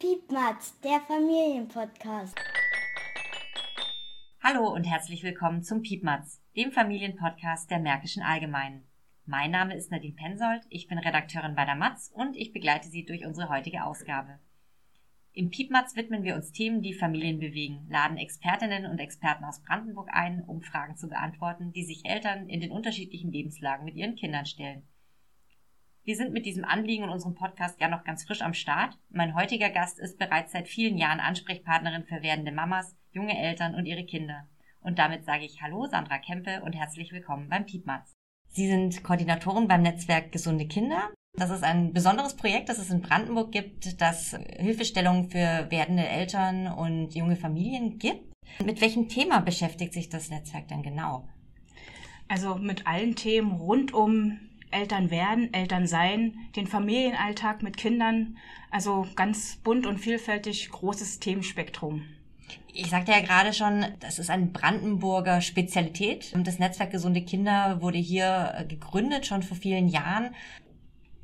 Piepmatz, der Familienpodcast. Hallo und herzlich willkommen zum Piepmatz, dem Familienpodcast der Märkischen Allgemeinen. Mein Name ist Nadine Pensold, ich bin Redakteurin bei der Matz und ich begleite Sie durch unsere heutige Ausgabe. Im Piepmatz widmen wir uns Themen, die Familien bewegen, laden Expertinnen und Experten aus Brandenburg ein, um Fragen zu beantworten, die sich Eltern in den unterschiedlichen Lebenslagen mit ihren Kindern stellen. Wir sind mit diesem Anliegen in unserem Podcast ja noch ganz frisch am Start. Mein heutiger Gast ist bereits seit vielen Jahren Ansprechpartnerin für werdende Mamas, junge Eltern und ihre Kinder. Und damit sage ich Hallo Sandra Kempe und herzlich willkommen beim Piepmatz. Sie sind Koordinatorin beim Netzwerk Gesunde Kinder. Das ist ein besonderes Projekt, das es in Brandenburg gibt, das Hilfestellungen für werdende Eltern und junge Familien gibt. Mit welchem Thema beschäftigt sich das Netzwerk denn genau? Also mit allen Themen rund um Eltern werden, Eltern sein, den Familienalltag mit Kindern. Also ganz bunt und vielfältig, großes Themenspektrum. Ich sagte ja gerade schon, das ist eine Brandenburger Spezialität. Das Netzwerk Gesunde Kinder wurde hier gegründet, schon vor vielen Jahren.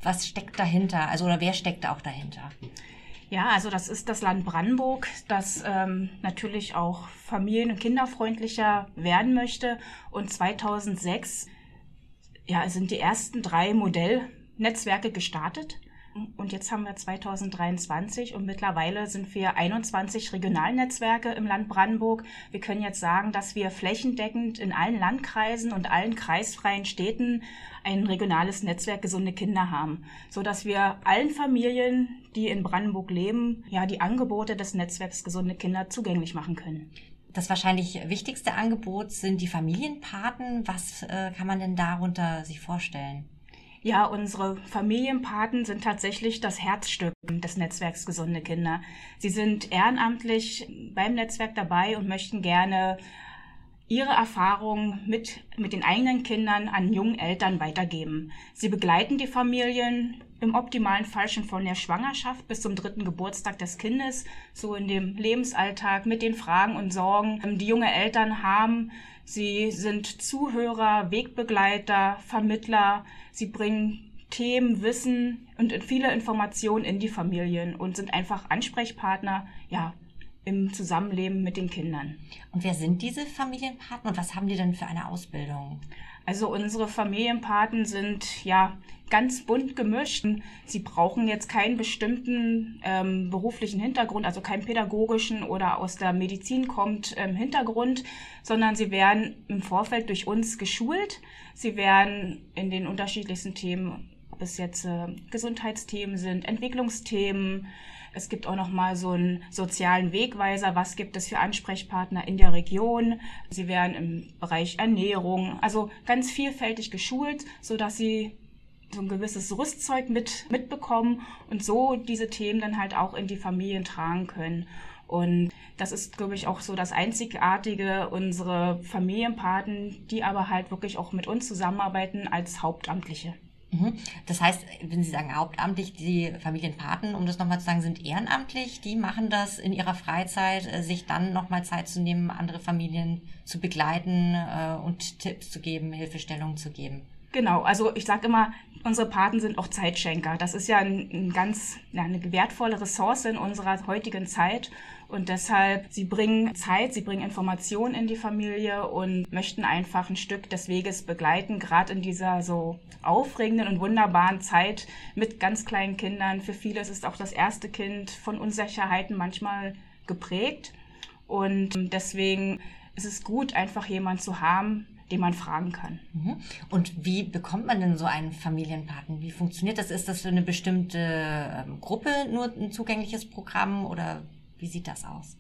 Was steckt dahinter? Also, oder wer steckt auch dahinter? Ja, also das ist das Land Brandenburg, das ähm, natürlich auch familien- und kinderfreundlicher werden möchte. Und 2006 ja, sind die ersten drei Modellnetzwerke gestartet. Und jetzt haben wir 2023 und mittlerweile sind wir 21 Regionalnetzwerke im Land Brandenburg. Wir können jetzt sagen, dass wir flächendeckend in allen Landkreisen und allen kreisfreien Städten ein regionales Netzwerk gesunde Kinder haben, so dass wir allen Familien, die in Brandenburg leben, ja die Angebote des Netzwerks gesunde Kinder zugänglich machen können. Das wahrscheinlich wichtigste Angebot sind die Familienpaten. Was äh, kann man denn darunter sich vorstellen? Ja, unsere Familienpaten sind tatsächlich das Herzstück des Netzwerks Gesunde Kinder. Sie sind ehrenamtlich beim Netzwerk dabei und möchten gerne ihre Erfahrungen mit, mit den eigenen Kindern an jungen Eltern weitergeben. Sie begleiten die Familien im optimalen Fall schon von der Schwangerschaft bis zum dritten Geburtstag des Kindes, so in dem Lebensalltag mit den Fragen und Sorgen, die junge Eltern haben. Sie sind Zuhörer, Wegbegleiter, Vermittler. Sie bringen Themen, Wissen und viele Informationen in die Familien und sind einfach Ansprechpartner, ja, im Zusammenleben mit den Kindern. Und wer sind diese Familienpartner und was haben die denn für eine Ausbildung? Also unsere Familienpaten sind ja ganz bunt gemischt. Sie brauchen jetzt keinen bestimmten ähm, beruflichen Hintergrund, also keinen pädagogischen oder aus der Medizin kommt ähm, Hintergrund, sondern sie werden im Vorfeld durch uns geschult. Sie werden in den unterschiedlichsten Themen, ob es jetzt äh, Gesundheitsthemen sind, Entwicklungsthemen, es gibt auch noch mal so einen sozialen Wegweiser. Was gibt es für Ansprechpartner in der Region? Sie werden im Bereich Ernährung, also ganz vielfältig geschult, so dass sie so ein gewisses Rüstzeug mit, mitbekommen und so diese Themen dann halt auch in die Familien tragen können. Und das ist, glaube ich, auch so das Einzigartige, unsere Familienpaten, die aber halt wirklich auch mit uns zusammenarbeiten als Hauptamtliche. Mhm. Das heißt, wenn Sie sagen hauptamtlich, die Familienpaten, um das nochmal zu sagen, sind ehrenamtlich, die machen das in ihrer Freizeit, äh, sich dann nochmal Zeit zu nehmen, andere Familien zu begleiten äh, und Tipps zu geben, Hilfestellungen zu geben. Genau, also ich sage immer, unsere Paten sind auch Zeitschenker. Das ist ja ein, ein ganz ja, eine wertvolle Ressource in unserer heutigen Zeit. Und deshalb, sie bringen Zeit, sie bringen Informationen in die Familie und möchten einfach ein Stück des Weges begleiten, gerade in dieser so aufregenden und wunderbaren Zeit mit ganz kleinen Kindern. Für viele ist es auch das erste Kind von Unsicherheiten manchmal geprägt. Und deswegen ist es gut, einfach jemanden zu haben, den man fragen kann. Mhm. Und wie bekommt man denn so einen Familienpaten? Wie funktioniert das? Ist das für eine bestimmte ähm, Gruppe nur ein zugängliches Programm oder wie sieht das aus?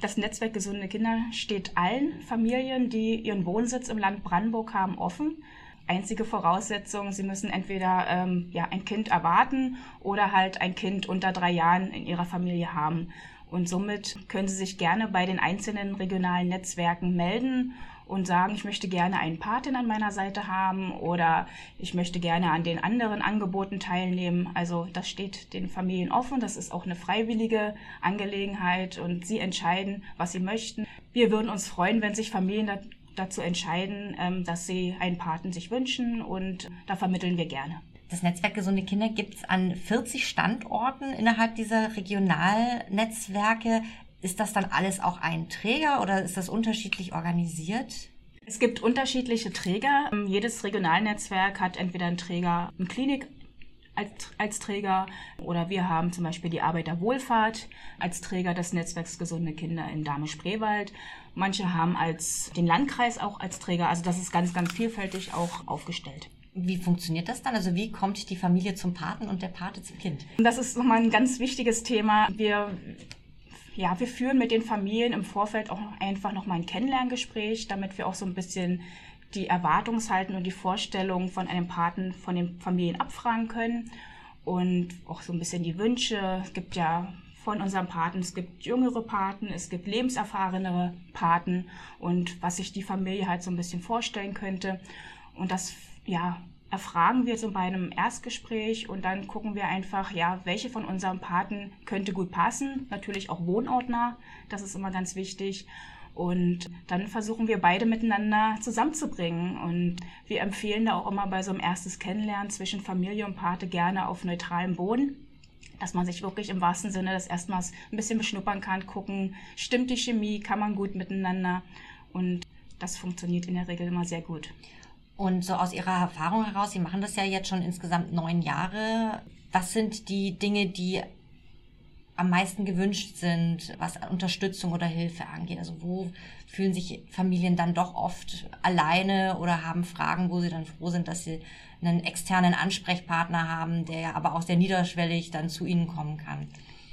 Das Netzwerk Gesunde Kinder steht allen Familien, die ihren Wohnsitz im Land Brandenburg haben, offen. Einzige Voraussetzung, sie müssen entweder ähm, ja, ein Kind erwarten oder halt ein Kind unter drei Jahren in ihrer Familie haben. Und somit können Sie sich gerne bei den einzelnen regionalen Netzwerken melden und sagen, ich möchte gerne einen Patin an meiner Seite haben oder ich möchte gerne an den anderen Angeboten teilnehmen. Also das steht den Familien offen. Das ist auch eine freiwillige Angelegenheit und sie entscheiden, was sie möchten. Wir würden uns freuen, wenn sich Familien dazu entscheiden, ähm, dass sie einen Paten sich wünschen und da vermitteln wir gerne. Das Netzwerk Gesunde Kinder gibt es an 40 Standorten innerhalb dieser Regionalnetzwerke. Ist das dann alles auch ein Träger oder ist das unterschiedlich organisiert? Es gibt unterschiedliche Träger. Jedes Regionalnetzwerk hat entweder einen Träger, eine Klinik als, als Träger oder wir haben zum Beispiel die Arbeiterwohlfahrt als Träger des Netzwerks Gesunde Kinder in Dahme-Spreewald. Manche haben als den Landkreis auch als Träger. Also das ist ganz, ganz vielfältig auch aufgestellt. Wie funktioniert das dann? Also wie kommt die Familie zum Paten und der Pate zum Kind? Das ist nochmal ein ganz wichtiges Thema. Wir ja, wir führen mit den Familien im Vorfeld auch einfach nochmal ein Kennenlerngespräch, damit wir auch so ein bisschen die Erwartungshalten und die Vorstellungen von einem Paten von den Familien abfragen können und auch so ein bisschen die Wünsche. Es gibt ja von unseren Paten, es gibt jüngere Paten, es gibt lebenserfahrenere Paten und was sich die Familie halt so ein bisschen vorstellen könnte. Und das, ja, erfragen wir so bei einem Erstgespräch und dann gucken wir einfach, ja, welche von unseren Paten könnte gut passen. Natürlich auch wohnortnah, das ist immer ganz wichtig. Und dann versuchen wir beide miteinander zusammenzubringen. Und wir empfehlen da auch immer bei so einem erstes Kennenlernen zwischen Familie und Pate gerne auf neutralem Boden dass man sich wirklich im wahrsten Sinne des erstmals ein bisschen beschnuppern kann, gucken, stimmt die Chemie, kann man gut miteinander und das funktioniert in der Regel immer sehr gut. Und so aus Ihrer Erfahrung heraus, Sie machen das ja jetzt schon insgesamt neun Jahre. Was sind die Dinge, die am meisten gewünscht sind, was Unterstützung oder Hilfe angeht? Also wo fühlen sich Familien dann doch oft alleine oder haben Fragen, wo sie dann froh sind, dass sie einen externen Ansprechpartner haben, der aber auch sehr niederschwellig dann zu ihnen kommen kann?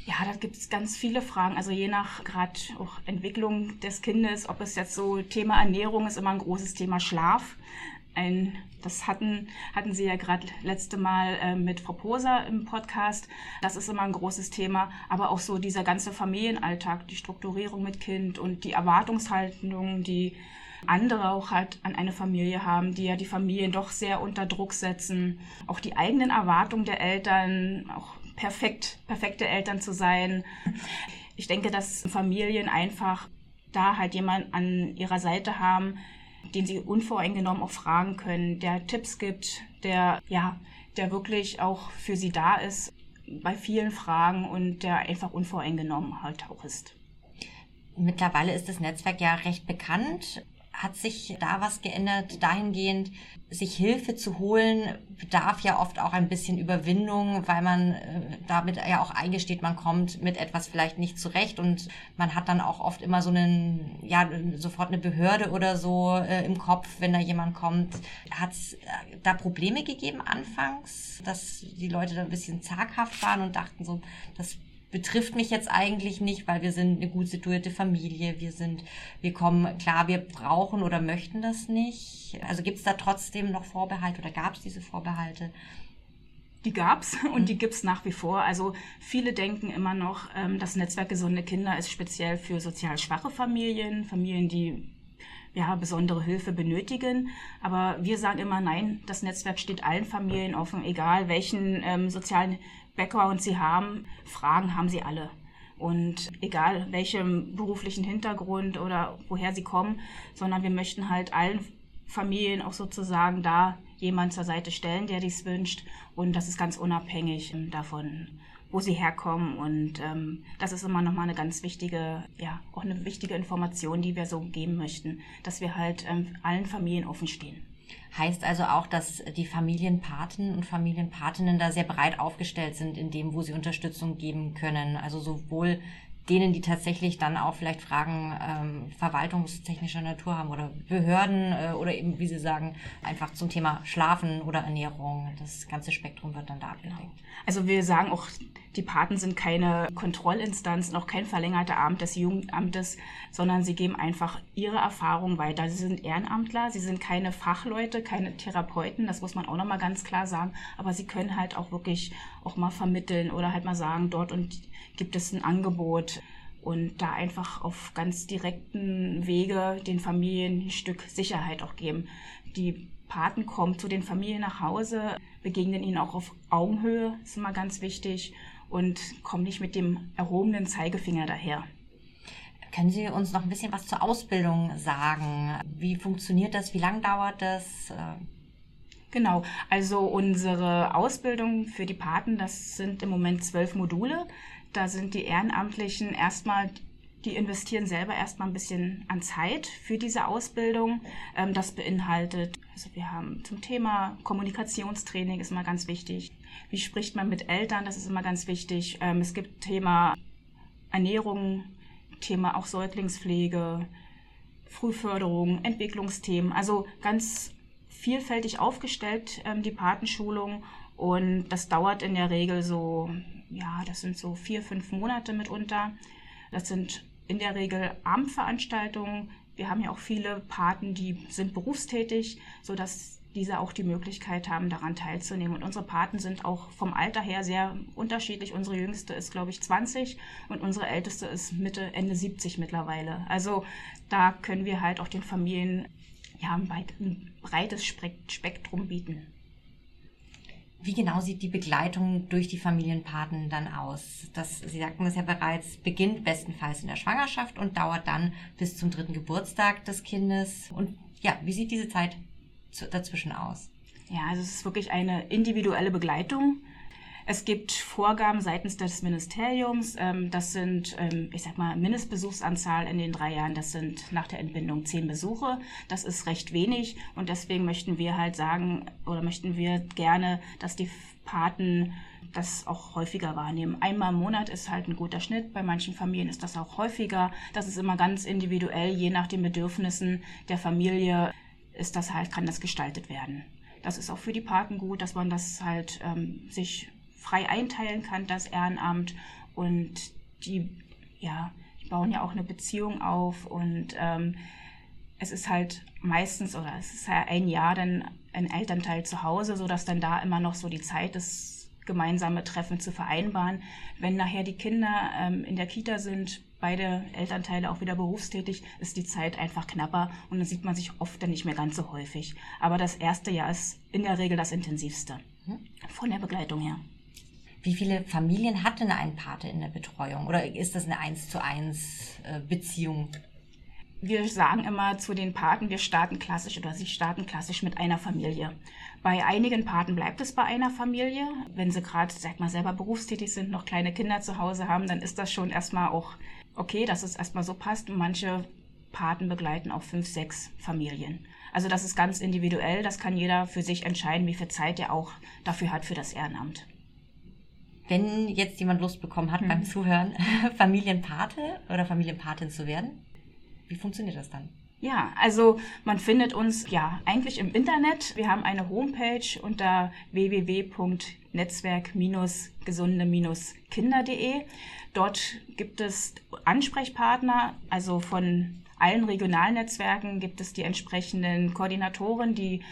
Ja, da gibt es ganz viele Fragen. Also je nach gerade auch Entwicklung des Kindes, ob es jetzt so Thema Ernährung ist, immer ein großes Thema Schlaf ein, das hatten, hatten Sie ja gerade letzte Mal äh, mit Frau Poser im Podcast. Das ist immer ein großes Thema. Aber auch so dieser ganze Familienalltag, die Strukturierung mit Kind und die Erwartungshaltung, die andere auch halt an eine Familie haben, die ja die Familien doch sehr unter Druck setzen. Auch die eigenen Erwartungen der Eltern, auch perfekt, perfekte Eltern zu sein. Ich denke, dass Familien einfach da halt jemand an ihrer Seite haben, den sie unvoreingenommen auch fragen können, der Tipps gibt, der, ja, der wirklich auch für sie da ist bei vielen Fragen und der einfach unvoreingenommen halt auch ist. Mittlerweile ist das Netzwerk ja recht bekannt. Hat sich da was geändert dahingehend, sich Hilfe zu holen, bedarf ja oft auch ein bisschen Überwindung, weil man äh, damit ja auch eingesteht, man kommt mit etwas vielleicht nicht zurecht und man hat dann auch oft immer so einen, ja, sofort eine Behörde oder so äh, im Kopf, wenn da jemand kommt. Hat es äh, da Probleme gegeben anfangs, dass die Leute da ein bisschen zaghaft waren und dachten so, das betrifft mich jetzt eigentlich nicht, weil wir sind eine gut situierte Familie, wir sind, wir kommen, klar, wir brauchen oder möchten das nicht. Also gibt es da trotzdem noch Vorbehalte oder gab es diese Vorbehalte? Die gab's und die gibt's nach wie vor. Also viele denken immer noch, ähm, das Netzwerk Gesunde Kinder ist speziell für sozial schwache Familien, Familien, die ja, besondere Hilfe benötigen. Aber wir sagen immer, nein, das Netzwerk steht allen Familien offen, egal welchen ähm, sozialen Background sie haben, Fragen haben sie alle. Und egal welchem beruflichen Hintergrund oder woher sie kommen, sondern wir möchten halt allen Familien auch sozusagen da jemand zur Seite stellen, der dies wünscht. Und das ist ganz unabhängig davon, wo sie herkommen. Und ähm, das ist immer nochmal eine ganz wichtige, ja, auch eine wichtige Information, die wir so geben möchten, dass wir halt ähm, allen Familien offen stehen. Heißt also auch, dass die Familienpaten und Familienpatinnen da sehr breit aufgestellt sind in dem, wo sie Unterstützung geben können. Also sowohl denen, die tatsächlich dann auch vielleicht Fragen ähm, verwaltungstechnischer Natur haben oder Behörden äh, oder eben, wie Sie sagen, einfach zum Thema Schlafen oder Ernährung. Das ganze Spektrum wird dann da abgedeckt. Genau. Also wir sagen auch, die Paten sind keine Kontrollinstanz, noch kein verlängerter Arm des Jugendamtes, sondern sie geben einfach ihre Erfahrung weiter. Sie sind Ehrenamtler, sie sind keine Fachleute, keine Therapeuten, das muss man auch nochmal ganz klar sagen, aber sie können halt auch wirklich auch mal vermitteln oder halt mal sagen, dort und gibt es ein Angebot und da einfach auf ganz direkten Wege den Familien ein Stück Sicherheit auch geben. Die Paten kommen zu den Familien nach Hause, begegnen ihnen auch auf Augenhöhe, ist immer ganz wichtig, und kommen nicht mit dem erhobenen Zeigefinger daher. Können Sie uns noch ein bisschen was zur Ausbildung sagen? Wie funktioniert das? Wie lange dauert das? Genau, also unsere Ausbildung für die Paten, das sind im Moment zwölf Module. Da sind die Ehrenamtlichen erstmal die investieren selber erstmal ein bisschen an Zeit für diese Ausbildung. Ähm, das beinhaltet, also wir haben zum Thema Kommunikationstraining ist immer ganz wichtig. Wie spricht man mit Eltern? Das ist immer ganz wichtig. Ähm, es gibt Thema Ernährung, Thema auch Säuglingspflege, Frühförderung, Entwicklungsthemen. Also ganz vielfältig aufgestellt, ähm, die Patenschulung. Und das dauert in der Regel so, ja, das sind so vier, fünf Monate mitunter. Das sind in der Regel Abendveranstaltungen. Wir haben ja auch viele Paten, die sind berufstätig, sodass diese auch die Möglichkeit haben, daran teilzunehmen. Und unsere Paten sind auch vom Alter her sehr unterschiedlich. Unsere jüngste ist, glaube ich, 20 und unsere älteste ist Mitte, Ende 70 mittlerweile. Also da können wir halt auch den Familien ja, ein breites Spektrum bieten. Wie genau sieht die Begleitung durch die Familienpaten dann aus? Das, Sie sagten es ja bereits, beginnt bestenfalls in der Schwangerschaft und dauert dann bis zum dritten Geburtstag des Kindes. Und ja, wie sieht diese Zeit dazwischen aus? Ja, also es ist wirklich eine individuelle Begleitung. Es gibt Vorgaben seitens des Ministeriums. Ähm, das sind, ähm, ich sag mal, Mindestbesuchsanzahl in den drei Jahren. Das sind nach der Entbindung zehn Besuche. Das ist recht wenig. Und deswegen möchten wir halt sagen, oder möchten wir gerne, dass die Paten das auch häufiger wahrnehmen. Einmal im Monat ist halt ein guter Schnitt. Bei manchen Familien ist das auch häufiger. Das ist immer ganz individuell, je nach den Bedürfnissen der Familie ist das halt, kann das gestaltet werden. Das ist auch für die Paten gut, dass man das halt ähm, sich frei einteilen kann, das Ehrenamt. Und die, ja, die bauen ja auch eine Beziehung auf und ähm, es ist halt meistens oder es ist ja ein Jahr dann ein Elternteil zu Hause, sodass dann da immer noch so die Zeit ist, gemeinsame Treffen zu vereinbaren. Wenn nachher die Kinder ähm, in der Kita sind, beide Elternteile auch wieder berufstätig, ist die Zeit einfach knapper und dann sieht man sich oft dann nicht mehr ganz so häufig. Aber das erste Jahr ist in der Regel das intensivste mhm. von der Begleitung her. Wie viele Familien hat denn ein Pate in der Betreuung? Oder ist das eine 1 zu 1 äh, Beziehung? Wir sagen immer zu den Paten, wir starten klassisch oder sie starten klassisch mit einer Familie. Bei einigen Paten bleibt es bei einer Familie. Wenn sie gerade, sag mal, selber berufstätig sind, noch kleine Kinder zu Hause haben, dann ist das schon erstmal auch okay, dass es erstmal so passt. Manche Paten begleiten auch fünf, sechs Familien. Also das ist ganz individuell. Das kann jeder für sich entscheiden, wie viel Zeit er auch dafür hat für das Ehrenamt wenn jetzt jemand Lust bekommen hat mhm. beim Zuhören, Familienpate oder Familienpatin zu werden, wie funktioniert das dann? Ja, also man findet uns ja eigentlich im Internet. Wir haben eine Homepage unter www.netzwerk-gesunde-kinder.de. Dort gibt es Ansprechpartner, also von allen Regionalnetzwerken gibt es die entsprechenden Koordinatoren, die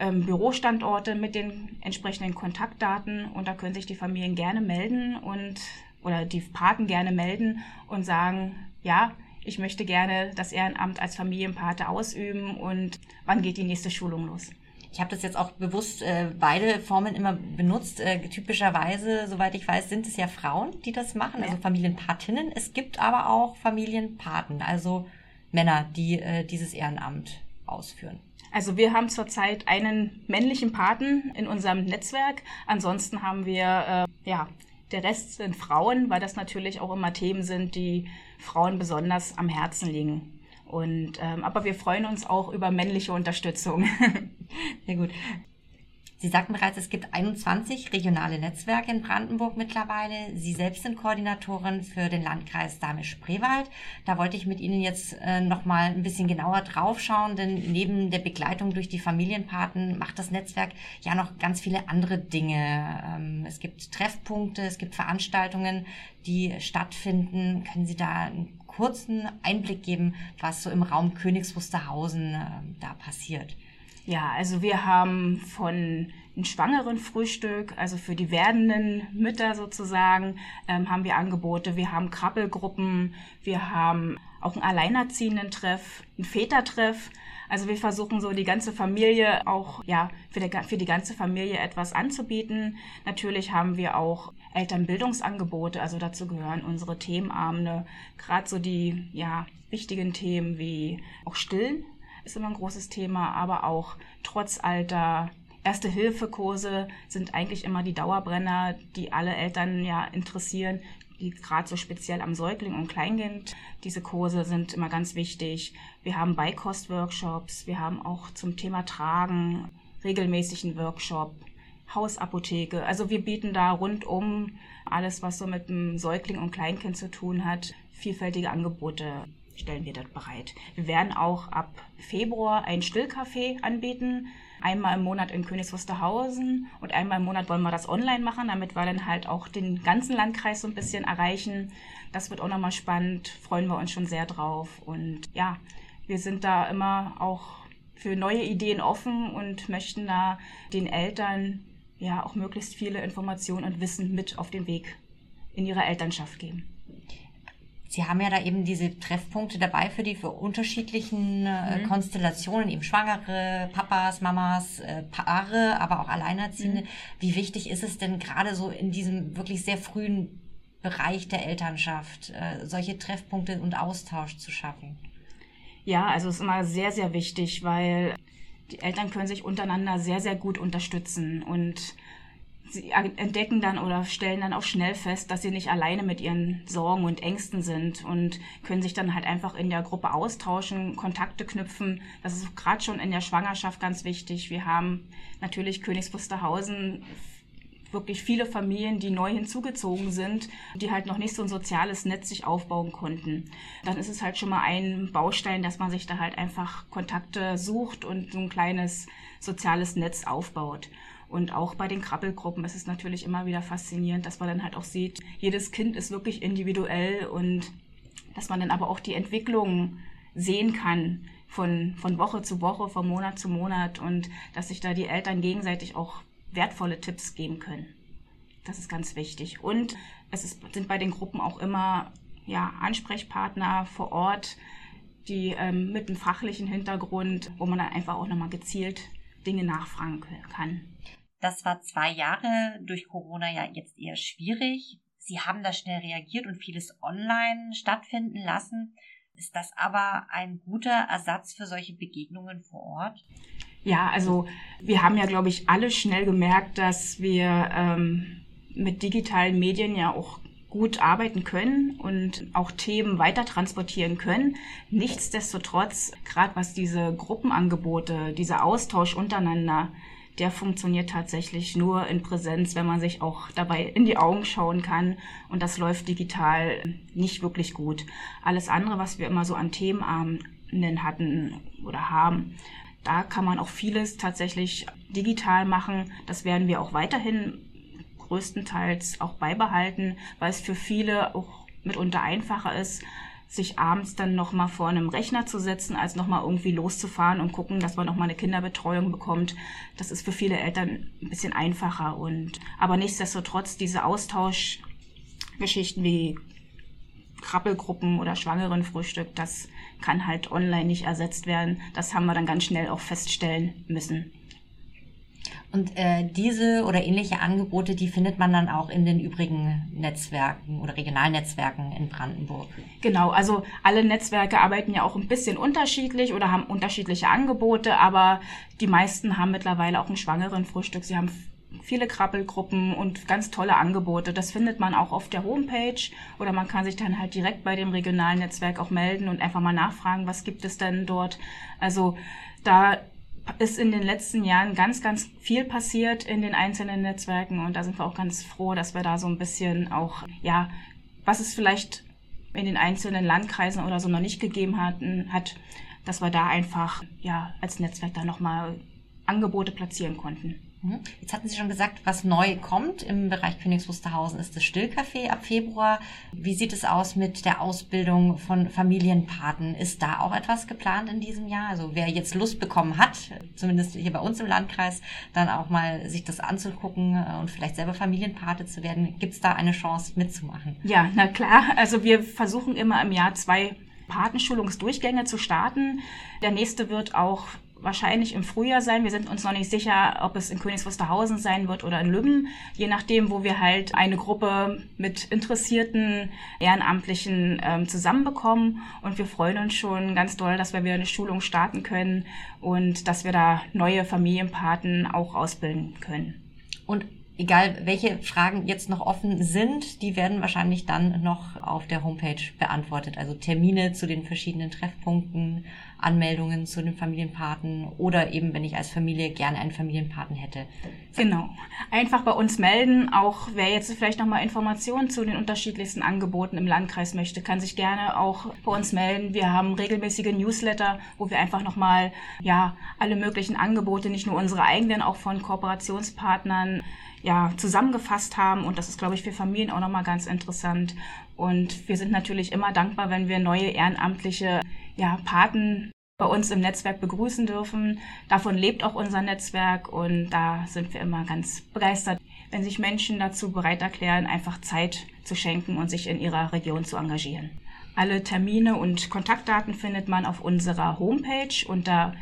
ähm, Bürostandorte mit den entsprechenden Kontaktdaten und da können sich die Familien gerne melden und oder die Paten gerne melden und sagen, ja, ich möchte gerne das Ehrenamt als Familienpate ausüben und wann geht die nächste Schulung los? Ich habe das jetzt auch bewusst äh, beide Formen immer benutzt. Äh, typischerweise, soweit ich weiß, sind es ja Frauen, die das machen, also Familienpatinnen. Es gibt aber auch Familienpaten, also Männer, die äh, dieses Ehrenamt ausführen. Also wir haben zurzeit einen männlichen Paten in unserem Netzwerk. Ansonsten haben wir, äh, ja, der Rest sind Frauen, weil das natürlich auch immer Themen sind, die Frauen besonders am Herzen liegen. Und, ähm, aber wir freuen uns auch über männliche Unterstützung. Sehr gut. Sie sagten bereits, es gibt 21 regionale Netzwerke in Brandenburg mittlerweile. Sie selbst sind Koordinatorin für den Landkreis Dahme-Spreewald. Da wollte ich mit Ihnen jetzt äh, noch mal ein bisschen genauer draufschauen, denn neben der Begleitung durch die Familienpaten macht das Netzwerk ja noch ganz viele andere Dinge. Ähm, es gibt Treffpunkte, es gibt Veranstaltungen, die stattfinden. Können Sie da einen kurzen Einblick geben, was so im Raum Königs Wusterhausen äh, da passiert? Ja, also wir haben von ein schwangeren Frühstück, also für die werdenden Mütter sozusagen, ähm, haben wir Angebote. Wir haben Krabbelgruppen, wir haben auch einen Alleinerziehenden-Treff, einen Vätertreff. Also wir versuchen so die ganze Familie auch, ja, für die, für die ganze Familie etwas anzubieten. Natürlich haben wir auch Elternbildungsangebote, also dazu gehören unsere Themenabende, gerade so die, ja, wichtigen Themen wie auch Stillen ist immer ein großes Thema, aber auch Trotzalter, Erste-Hilfe-Kurse sind eigentlich immer die Dauerbrenner, die alle Eltern ja interessieren, die gerade so speziell am Säugling und Kleinkind. Diese Kurse sind immer ganz wichtig. Wir haben Beikost-Workshops, wir haben auch zum Thema Tragen regelmäßigen Workshop, Hausapotheke. Also wir bieten da rundum alles, was so mit dem Säugling und Kleinkind zu tun hat, vielfältige Angebote stellen wir dort bereit. Wir werden auch ab Februar ein Stillcafé anbieten. Einmal im Monat in Königs Wusterhausen und einmal im Monat wollen wir das online machen, damit wir dann halt auch den ganzen Landkreis so ein bisschen erreichen. Das wird auch nochmal spannend, freuen wir uns schon sehr drauf. Und ja, wir sind da immer auch für neue Ideen offen und möchten da den Eltern ja auch möglichst viele Informationen und Wissen mit auf den Weg in ihre Elternschaft geben. Sie haben ja da eben diese Treffpunkte dabei für die für unterschiedlichen äh, mhm. Konstellationen, eben Schwangere, Papas, Mamas, äh, Paare, aber auch Alleinerziehende. Mhm. Wie wichtig ist es denn gerade so in diesem wirklich sehr frühen Bereich der Elternschaft, äh, solche Treffpunkte und Austausch zu schaffen? Ja, also es ist immer sehr, sehr wichtig, weil die Eltern können sich untereinander sehr, sehr gut unterstützen und sie entdecken dann oder stellen dann auch schnell fest, dass sie nicht alleine mit ihren Sorgen und Ängsten sind und können sich dann halt einfach in der Gruppe austauschen, Kontakte knüpfen. Das ist gerade schon in der Schwangerschaft ganz wichtig. Wir haben natürlich Königs Wusterhausen wirklich viele Familien, die neu hinzugezogen sind, die halt noch nicht so ein soziales Netz sich aufbauen konnten. Dann ist es halt schon mal ein Baustein, dass man sich da halt einfach Kontakte sucht und so ein kleines soziales Netz aufbaut. Und auch bei den Krabbelgruppen ist es natürlich immer wieder faszinierend, dass man dann halt auch sieht, jedes Kind ist wirklich individuell und dass man dann aber auch die Entwicklung sehen kann von, von Woche zu Woche, von Monat zu Monat und dass sich da die Eltern gegenseitig auch wertvolle Tipps geben können. Das ist ganz wichtig. Und es ist, sind bei den Gruppen auch immer ja, Ansprechpartner vor Ort, die ähm, mit einem fachlichen Hintergrund, wo man dann einfach auch nochmal gezielt Dinge nachfragen kann. Das war zwei Jahre durch Corona ja jetzt eher schwierig. Sie haben da schnell reagiert und vieles online stattfinden lassen. Ist das aber ein guter Ersatz für solche Begegnungen vor Ort? Ja, also wir haben ja, glaube ich, alle schnell gemerkt, dass wir ähm, mit digitalen Medien ja auch gut arbeiten können und auch Themen weiter transportieren können. Nichtsdestotrotz, gerade was diese Gruppenangebote, dieser Austausch untereinander der funktioniert tatsächlich nur in Präsenz, wenn man sich auch dabei in die Augen schauen kann. Und das läuft digital nicht wirklich gut. Alles andere, was wir immer so an Themenabenden hatten oder haben, da kann man auch vieles tatsächlich digital machen. Das werden wir auch weiterhin größtenteils auch beibehalten, weil es für viele auch mitunter einfacher ist, sich abends dann nochmal vor einem Rechner zu setzen, als nochmal irgendwie loszufahren und gucken, dass man nochmal eine Kinderbetreuung bekommt. Das ist für viele Eltern ein bisschen einfacher und, aber nichtsdestotrotz diese Austauschgeschichten wie Krabbelgruppen oder Schwangerenfrühstück, das kann halt online nicht ersetzt werden. Das haben wir dann ganz schnell auch feststellen müssen. Und äh, diese oder ähnliche Angebote, die findet man dann auch in den übrigen Netzwerken oder Regionalnetzwerken in Brandenburg. Genau, also alle Netzwerke arbeiten ja auch ein bisschen unterschiedlich oder haben unterschiedliche Angebote, aber die meisten haben mittlerweile auch ein Schwangerenfrühstück. Sie haben viele Krabbelgruppen und ganz tolle Angebote. Das findet man auch auf der Homepage oder man kann sich dann halt direkt bei dem regionalen Netzwerk auch melden und einfach mal nachfragen, was gibt es denn dort. Also da ist in den letzten Jahren ganz, ganz viel passiert in den einzelnen Netzwerken und da sind wir auch ganz froh, dass wir da so ein bisschen auch, ja, was es vielleicht in den einzelnen Landkreisen oder so noch nicht gegeben hatten, hat, dass wir da einfach, ja, als Netzwerk da nochmal Angebote platzieren konnten. Mhm. Jetzt hatten Sie schon gesagt, was neu kommt im Bereich Königs Wusterhausen ist das Stillcafé ab Februar. Wie sieht es aus mit der Ausbildung von Familienpaten? Ist da auch etwas geplant in diesem Jahr? Also wer jetzt Lust bekommen hat, zumindest hier bei uns im Landkreis, dann auch mal sich das anzugucken und vielleicht selber Familienpate zu werden, gibt es da eine Chance mitzumachen? Ja, na klar. Also wir versuchen immer im Jahr zwei Patenschulungsdurchgänge zu starten. Der nächste wird auch wahrscheinlich im Frühjahr sein. Wir sind uns noch nicht sicher, ob es in Königs Wusterhausen sein wird oder in Lübben, je nachdem, wo wir halt eine Gruppe mit interessierten Ehrenamtlichen ähm, zusammenbekommen. Und wir freuen uns schon ganz doll, dass wir wieder eine Schulung starten können und dass wir da neue Familienpaten auch ausbilden können. Und egal welche Fragen jetzt noch offen sind, die werden wahrscheinlich dann noch auf der Homepage beantwortet. Also Termine zu den verschiedenen Treffpunkten, Anmeldungen zu den Familienpaten oder eben, wenn ich als Familie gerne einen Familienpaten hätte. Genau. Einfach bei uns melden. Auch wer jetzt vielleicht nochmal Informationen zu den unterschiedlichsten Angeboten im Landkreis möchte, kann sich gerne auch bei uns melden. Wir haben regelmäßige Newsletter, wo wir einfach nochmal, ja, alle möglichen Angebote, nicht nur unsere eigenen, auch von Kooperationspartnern ja, zusammengefasst haben. Und das ist, glaube ich, für Familien auch nochmal ganz interessant. Und wir sind natürlich immer dankbar, wenn wir neue ehrenamtliche ja, Paten bei uns im Netzwerk begrüßen dürfen. Davon lebt auch unser Netzwerk und da sind wir immer ganz begeistert, wenn sich Menschen dazu bereit erklären, einfach Zeit zu schenken und sich in ihrer Region zu engagieren. Alle Termine und Kontaktdaten findet man auf unserer Homepage unter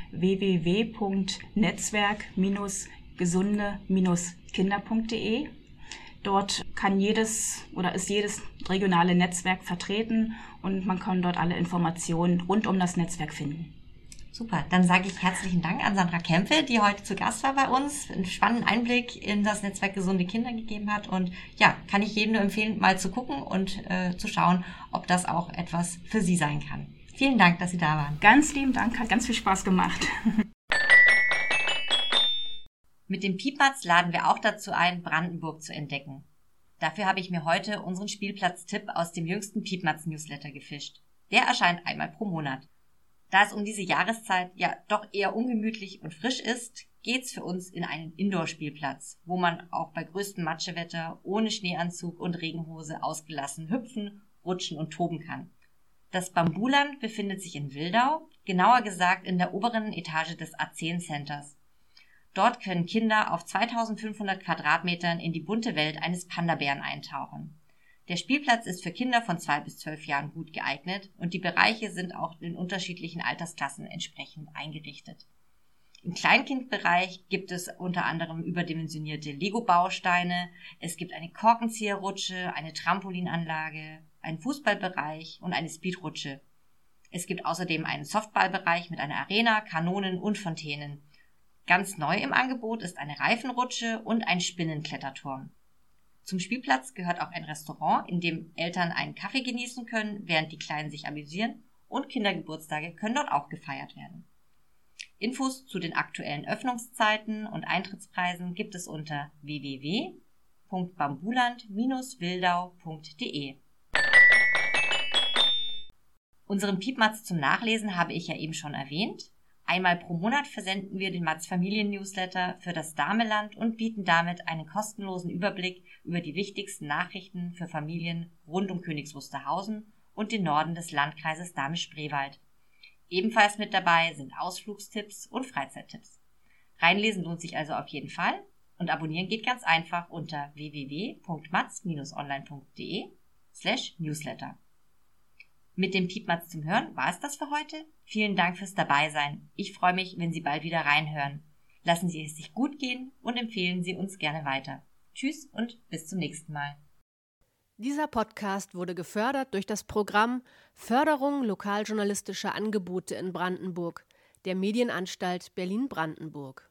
www.netzwerk-gesunde-kinder.de. Dort kann jedes oder ist jedes regionale Netzwerk vertreten und man kann dort alle Informationen rund um das Netzwerk finden. Super, dann sage ich herzlichen Dank an Sandra Kempe, die heute zu Gast war bei uns, einen spannenden Einblick in das Netzwerk Gesunde Kinder gegeben hat. Und ja, kann ich jedem nur empfehlen, mal zu gucken und äh, zu schauen, ob das auch etwas für Sie sein kann. Vielen Dank, dass Sie da waren. Ganz lieben Dank, hat ganz viel Spaß gemacht. Mit dem Piepmatz laden wir auch dazu ein, Brandenburg zu entdecken. Dafür habe ich mir heute unseren Spielplatz-Tipp aus dem jüngsten Piepmatz-Newsletter gefischt. Der erscheint einmal pro Monat. Da es um diese Jahreszeit ja doch eher ungemütlich und frisch ist, geht's für uns in einen Indoor-Spielplatz, wo man auch bei größtem Matschewetter ohne Schneeanzug und Regenhose ausgelassen hüpfen, rutschen und toben kann. Das Bambuland befindet sich in Wildau, genauer gesagt in der oberen Etage des A10 Centers. Dort können Kinder auf 2500 Quadratmetern in die bunte Welt eines Panda-Bären eintauchen. Der Spielplatz ist für Kinder von zwei bis zwölf Jahren gut geeignet und die Bereiche sind auch in unterschiedlichen Altersklassen entsprechend eingerichtet. Im Kleinkindbereich gibt es unter anderem überdimensionierte Lego-Bausteine, es gibt eine Korkenzieherrutsche, eine Trampolinanlage, einen Fußballbereich und eine Speedrutsche. Es gibt außerdem einen Softballbereich mit einer Arena, Kanonen und Fontänen. Ganz neu im Angebot ist eine Reifenrutsche und ein Spinnenkletterturm. Zum Spielplatz gehört auch ein Restaurant, in dem Eltern einen Kaffee genießen können, während die Kleinen sich amüsieren und Kindergeburtstage können dort auch gefeiert werden. Infos zu den aktuellen Öffnungszeiten und Eintrittspreisen gibt es unter www.bambuland-wildau.de. Unseren Piepmatz zum Nachlesen habe ich ja eben schon erwähnt. Einmal pro Monat versenden wir den Matz Familien Newsletter für das Dameland und bieten damit einen kostenlosen Überblick über die wichtigsten Nachrichten für Familien rund um Königs Wusterhausen und den Norden des Landkreises Dahme-Spreewald. Ebenfalls mit dabei sind Ausflugstipps und Freizeittipps. Reinlesen lohnt sich also auf jeden Fall und abonnieren geht ganz einfach unter www.matz-online.de slash newsletter. Mit dem Piepmatz zum Hören war es das für heute. Vielen Dank fürs Dabeisein. Ich freue mich, wenn Sie bald wieder reinhören. Lassen Sie es sich gut gehen und empfehlen Sie uns gerne weiter. Tschüss und bis zum nächsten Mal. Dieser Podcast wurde gefördert durch das Programm Förderung lokaljournalistischer Angebote in Brandenburg der Medienanstalt Berlin-Brandenburg.